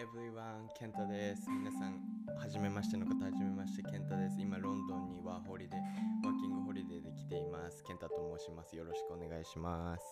everyone ケンタです。皆さんはじめましての方はじめましてケンタです。今ロンドンにワーホリでワーキングホリデーで来ています。ケンタと申します。よろしくお願いします。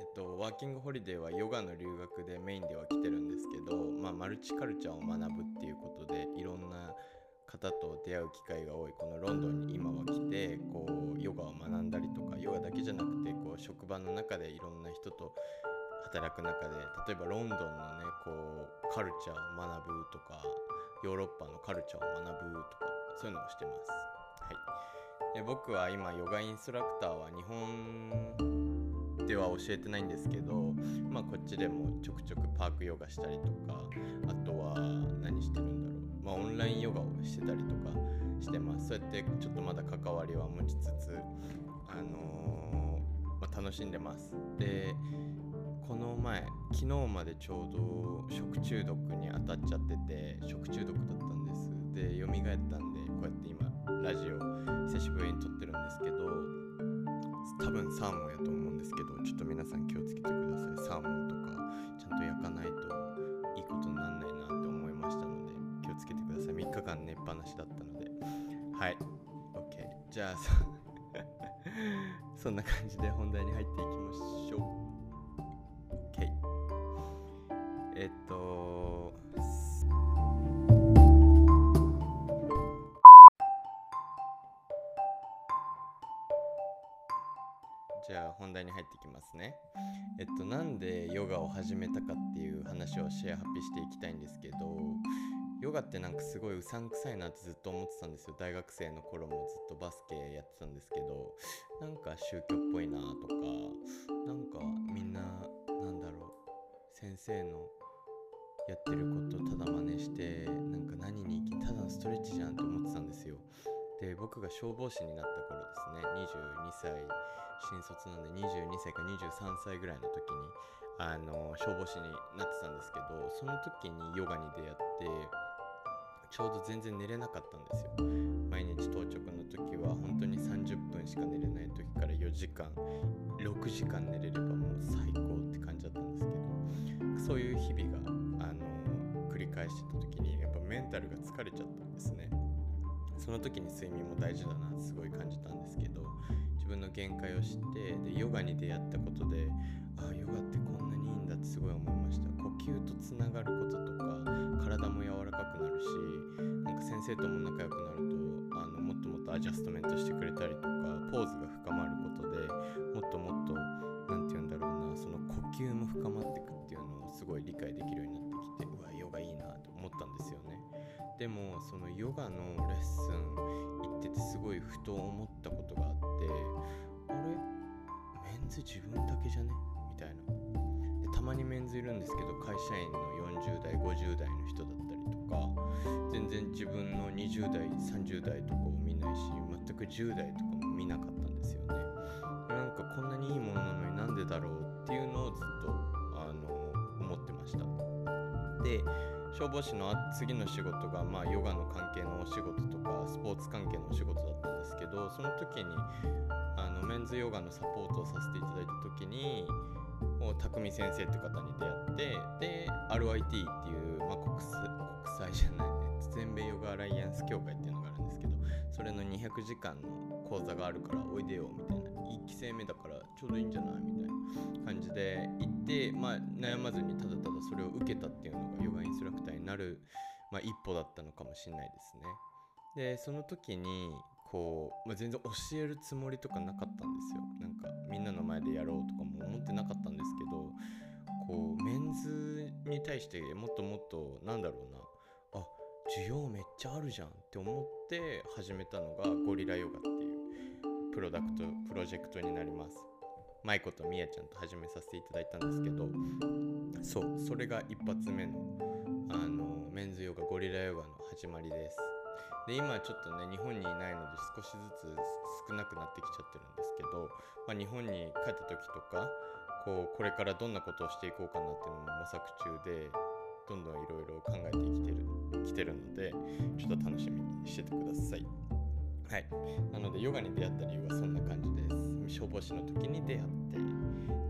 えっとワーキングホリデーはヨガの留学でメインでは来てるんですけどまあマルチカルチャーを学ぶっていうことでいろんな方と出会う機会が多いこのロンドンに今は来てこうヨガを学んだりとかヨガだけじゃなくてこう職場の中でいろんな人と働く中で例えばロンドンのねこうカルチャーを学ぶとかヨーロッパのカルチャーを学ぶとかそういうのをしてます。はい、で僕は今ヨガインストラクターは日本では教えてないんですけど、まあ、こっちでもちょくちょくパークヨガしたりとかあとは何してるんだろう、まあ、オンラインヨガをしてたりとかしてます。そうやってちょっとまだ関わりは持ちつつ、あのー、まあ、楽しんでます。でこの前昨日までちょうど食中毒に当たっちゃってて食中毒だったんです。で蘇ったんでこうやって今ラジオ久しぶりに撮ってるんですけど多分サーモンやと思うんですけどちょっと皆さん気をつけてください。サーモンとかちゃんと焼かないといいことになんないなって思いましたので気をつけてください。3日間寝っぱなしだったので。はい。OK じゃあそんな感じで本題に入っていきましょう。えっとじゃあ本題に入ってきますね。えっとなんでヨガを始めたかっていう話をシェアハッピーしていきたいんですけどヨガってなんかすごいうさんくさいなってずっと思ってたんですよ大学生の頃もずっとバスケやってたんですけどなんか宗教っぽいなとかなんかみんななんだろう先生のやってることただ真似してなんか何にただのストレッチじゃんって思ってたんですよ。で僕が消防士になった頃ですね22歳新卒なんで22歳か23歳ぐらいの時にあの消防士になってたんですけどその時にヨガに出会ってちょうど全然寝れなかったんですよ。毎日当直の時は本当に30分しか寝れない時から4時間6時間寝れればもう最高って感じだったんですけどそういう日々が返してた時にやっぱメンタルが疲れちゃったんですね。その時に睡眠も大事だなってすごい感じたんですけど自分の限界を知ってでヨガに出会ったことでああヨガってこんなにいいんだってすごい思いました。呼吸とつながることとか体も柔らかくなるしなんか先生とも仲良くなるとあのもっともっとアジャストメントしてくれたりとかポーズが深まることでもっともっと何て言うんだろうなその呼吸も深まっていくっていうのをすごい理解できるようになってったんですよね。でもそのヨガのレッスン行っててすごいふと思ったことがあってあれ？メンズ自分だけじゃね？みたいな。でたまにメンズいるんですけど会社員の40代50代の人だったりとか全然自分の20代30代とかを見ないし全く10代とかも見なかったんですよね。なんかこんなにいいものなのになんでだろうっていうのをずっとあの思ってました。で消防士の次の仕事が、まあ、ヨガの関係のお仕事とかスポーツ関係のお仕事だったんですけどその時にあのメンズヨガのサポートをさせていただいた時に匠先生って方に出会ってで RIT っていう、まあ、国際じゃない全米ヨガアライアンス協会っていうのがあるんですけどそれの200時間の講座があるからおいでよみたいな1期生目だからちょうどいいんじゃない？みたいな感じで行って、まあ、悩まずにただただそれを受けたっていうのがヨガになる、まあ、一歩だったのかもしれないですね。でその時にこう、まあ、全然教えるつもりとかなかったんですよなんかみんなの前でやろうとかも思ってなかったんですけどこうメンズに対してもっともっとなんだろうなあ需要めっちゃあるじゃんって思って始めたのがゴリラヨガっていうプロダクトプロジェクトになります舞子とみやちゃんと始めさせていただいたんですけどそうそれが一発目のあのメンズヨガゴリラヨガの始まりです。で今ちょっとね日本にいないので少しずつ少なくなってきちゃってるんですけど、まあ、日本に帰った時とかこうこれからどんなことをしていこうかなっていうのも模索中でどんどんいろいろ考えてきてるきてるのでちょっと楽しみにしててください。はい。なのでヨガに出会った理由はそんな感じです。消防士の時に出会って。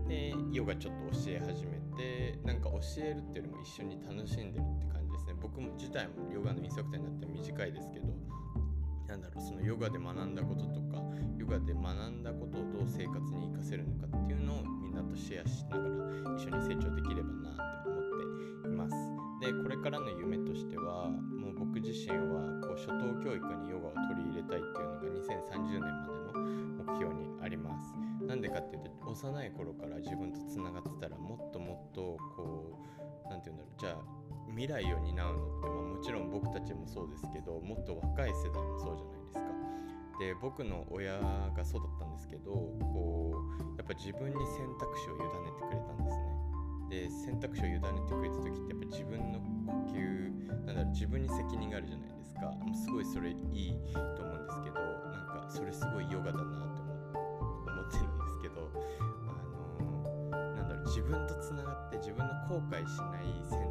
でヨガちょっと教え始めでなんか教えるっていうよりも一緒に楽しんでるって感じですね。僕も自体もヨガのインストラクターになって短いですけどなんだろうそのヨガで学んだこととかヨガで学んだことをどう生活に生かせるのかっていうのをみんなとシェアしながら一緒に成長できればなって思っています。でこれからの夢としてはもう僕自身はこう初等教育にヨガを取り入れたいっていうのが2030年までの目標にありますなんでかっていうと幼い頃から自分とつながってたらもっともっとこう何て言うんだろうじゃあ未来を担うのって、まあ、もちろん僕たちもそうですけどもっと若い世代もそうじゃないですか。で僕の親がそうだったんですけどこうやっぱ自分に選択肢を委ねてくれたんですね。で選択肢を委ねてくれた時ってやっぱ自分の呼吸なんだろう自分に責任があるじゃないですか。もうすごいそれいいと思うんですけどなんかそれすごいヨガだなって思ってるんですけどあのなんだろう自分とつながって自分の後悔しない選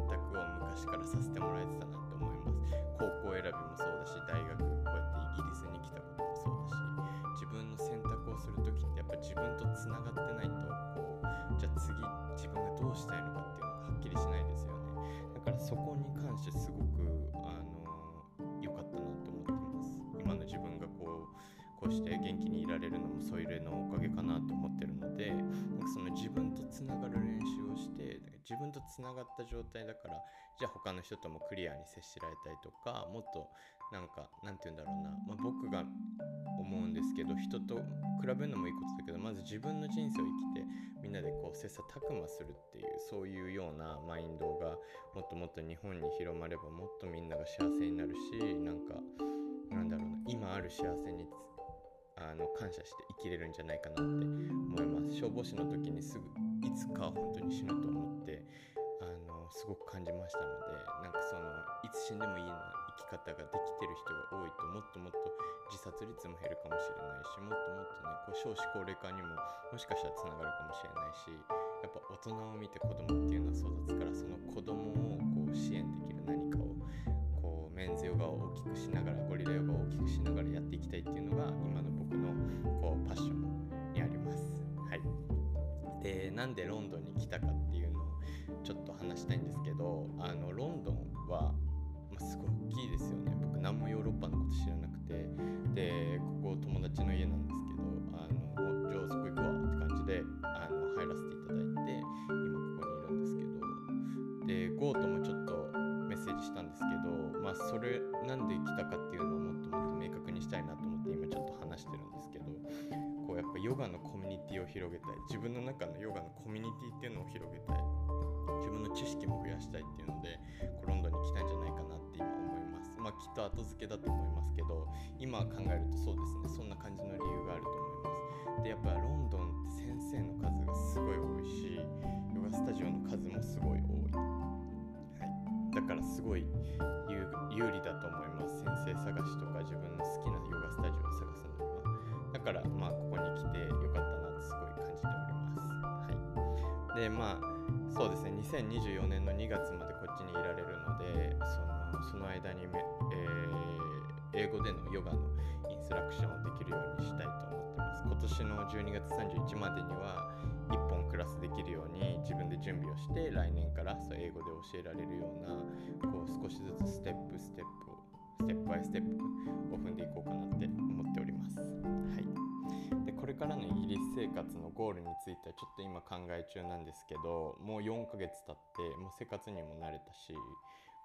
こうして元気にいられるのもソイレのおかげかなと思ってるのでなんかその自分とつながる練習をして自分とつながった状態だからじゃあ他の人ともクリアに接しられたりとかもっとなんかなんて言うんだろうな、まあ、僕が思うんですけど人と比べるのもいいことだけどまず自分の人生を生きてみんなでこう切磋琢磨するっていうそういうようなマインドがもっともっと日本に広まればもっとみんなが幸せになるしなんかなんだろうな今ある幸せにあの感謝して生きれるんじゃないかなって思います。消防士の時にすぐいつか本当に死ぬと思ってあのすごく感じましたのでなんかそのいつ死んでもいいような生き方ができてる人が多いともっともっと自殺率も減るかもしれないしもっともっとねこう少子高齢化にももしかしたらつながるかもしれないしやっぱ大人を見て子供っていうのは育つからその子供をこう支援できる何かをこうメンズヨガを大きくしながらゴリラヨガを大きくしながらやっていきたいっていうのが今の僕のこうパッションにあります。はい、でなんでロンドンに来たかっていうのをちょっと話したいんですけどあのヨガのコミュニティを広げたい。自分の中のヨガのコミュニティっていうのを広げたい。自分の知識も増やしたいっていうのでこうロンドンに来たんじゃないかなって今思います。まあきっと後付けだと思いますけど今考えるとそうですね。そんな感じの理由があると思います。でやっぱロンドンって先生の数がすごい多いしヨガスタジオの数もすごい多い、はい、だからすごい有利だと思います。先生探しとか自分の好きなヨガスタジオを探すの。にからまあここに来てよかったなってすごい感じております。はい。でまあそうですね。2024年の2月までこっちにいられるのでそのその間にめ、えー、英語でのヨガのインストラクションをできるようにしたいと思ってます。今年の12月31までには1本クラスできるように自分で準備をして来年からそう英語で教えられるようなこう少しずつステップステップをステップバイステップを踏んでいこうかなっれからのイギリス生活のゴールについてはちょっと今考え中なんですけどもう4ヶ月経ってもう生活にも慣れたし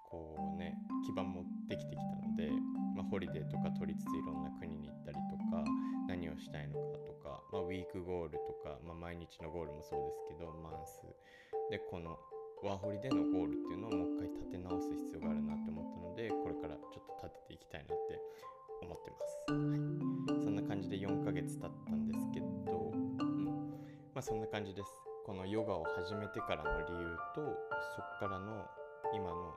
こうね基盤もできてきたので、まあ、ホリデーとか取りつついろんな国に行ったりとか何をしたいのかとか、まあ、ウィークゴールとか、まあ、毎日のゴールもそうですけどマンスでこのワーホリでのゴールっていうのをもう一回立て直す必要があるなって思ったのでこれからちょっと立てていきたいなって思ってます。はい、感じで4ヶ月経ったんですけど、うん、まあそんな感じです。このヨガを始めてからの理由とそっからの今の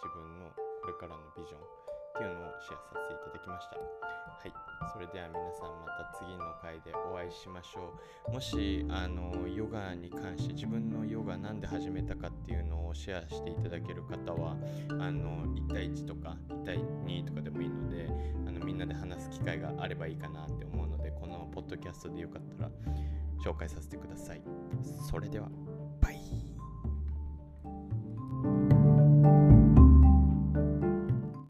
自分のこれからのビジョンっていうのをシェアさせていただきました。はい、それでは皆さんまた次の回でお会いしましょう。もしあのヨガに関して自分のヨガなんで始めたかっていうのをシェアしていただける方はあの1対1とか1対2とかでもいいのであのみんなで話す機会があればいいかなって思うのでこのポッドキャストでよかったら紹介させてください。それではバイ